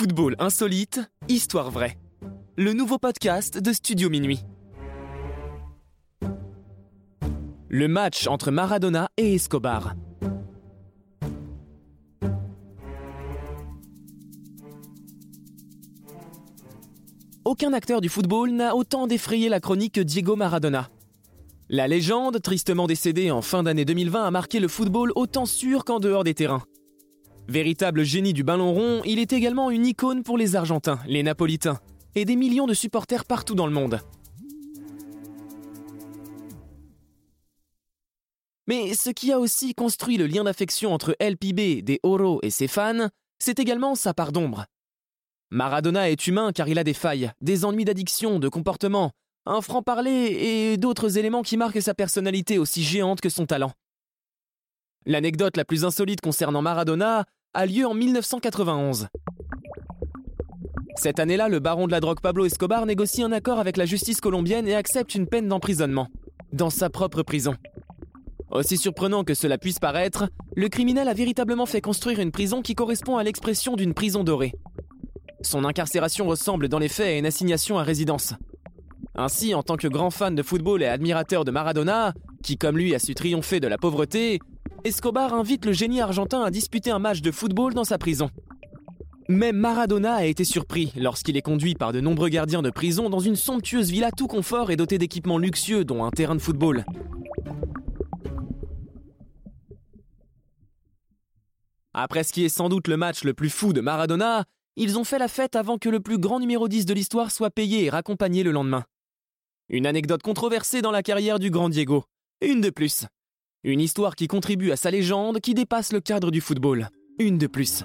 Football insolite, histoire vraie. Le nouveau podcast de Studio Minuit. Le match entre Maradona et Escobar. Aucun acteur du football n'a autant défrayé la chronique que Diego Maradona. La légende, tristement décédée en fin d'année 2020, a marqué le football autant sûr qu'en dehors des terrains. Véritable génie du ballon rond, il est également une icône pour les Argentins, les Napolitains et des millions de supporters partout dans le monde. Mais ce qui a aussi construit le lien d'affection entre LPB, des Oro et ses fans, c'est également sa part d'ombre. Maradona est humain car il a des failles, des ennuis d'addiction, de comportement, un franc-parler et d'autres éléments qui marquent sa personnalité aussi géante que son talent. L'anecdote la plus insolite concernant Maradona a lieu en 1991. Cette année-là, le baron de la drogue Pablo Escobar négocie un accord avec la justice colombienne et accepte une peine d'emprisonnement, dans sa propre prison. Aussi surprenant que cela puisse paraître, le criminel a véritablement fait construire une prison qui correspond à l'expression d'une prison dorée. Son incarcération ressemble dans les faits à une assignation à résidence. Ainsi, en tant que grand fan de football et admirateur de Maradona, qui comme lui a su triompher de la pauvreté, Escobar invite le génie argentin à disputer un match de football dans sa prison. Même Maradona a été surpris lorsqu'il est conduit par de nombreux gardiens de prison dans une somptueuse villa tout confort et dotée d'équipements luxueux dont un terrain de football. Après ce qui est sans doute le match le plus fou de Maradona, ils ont fait la fête avant que le plus grand numéro 10 de l'histoire soit payé et raccompagné le lendemain. Une anecdote controversée dans la carrière du grand Diego. Une de plus. Une histoire qui contribue à sa légende qui dépasse le cadre du football. Une de plus.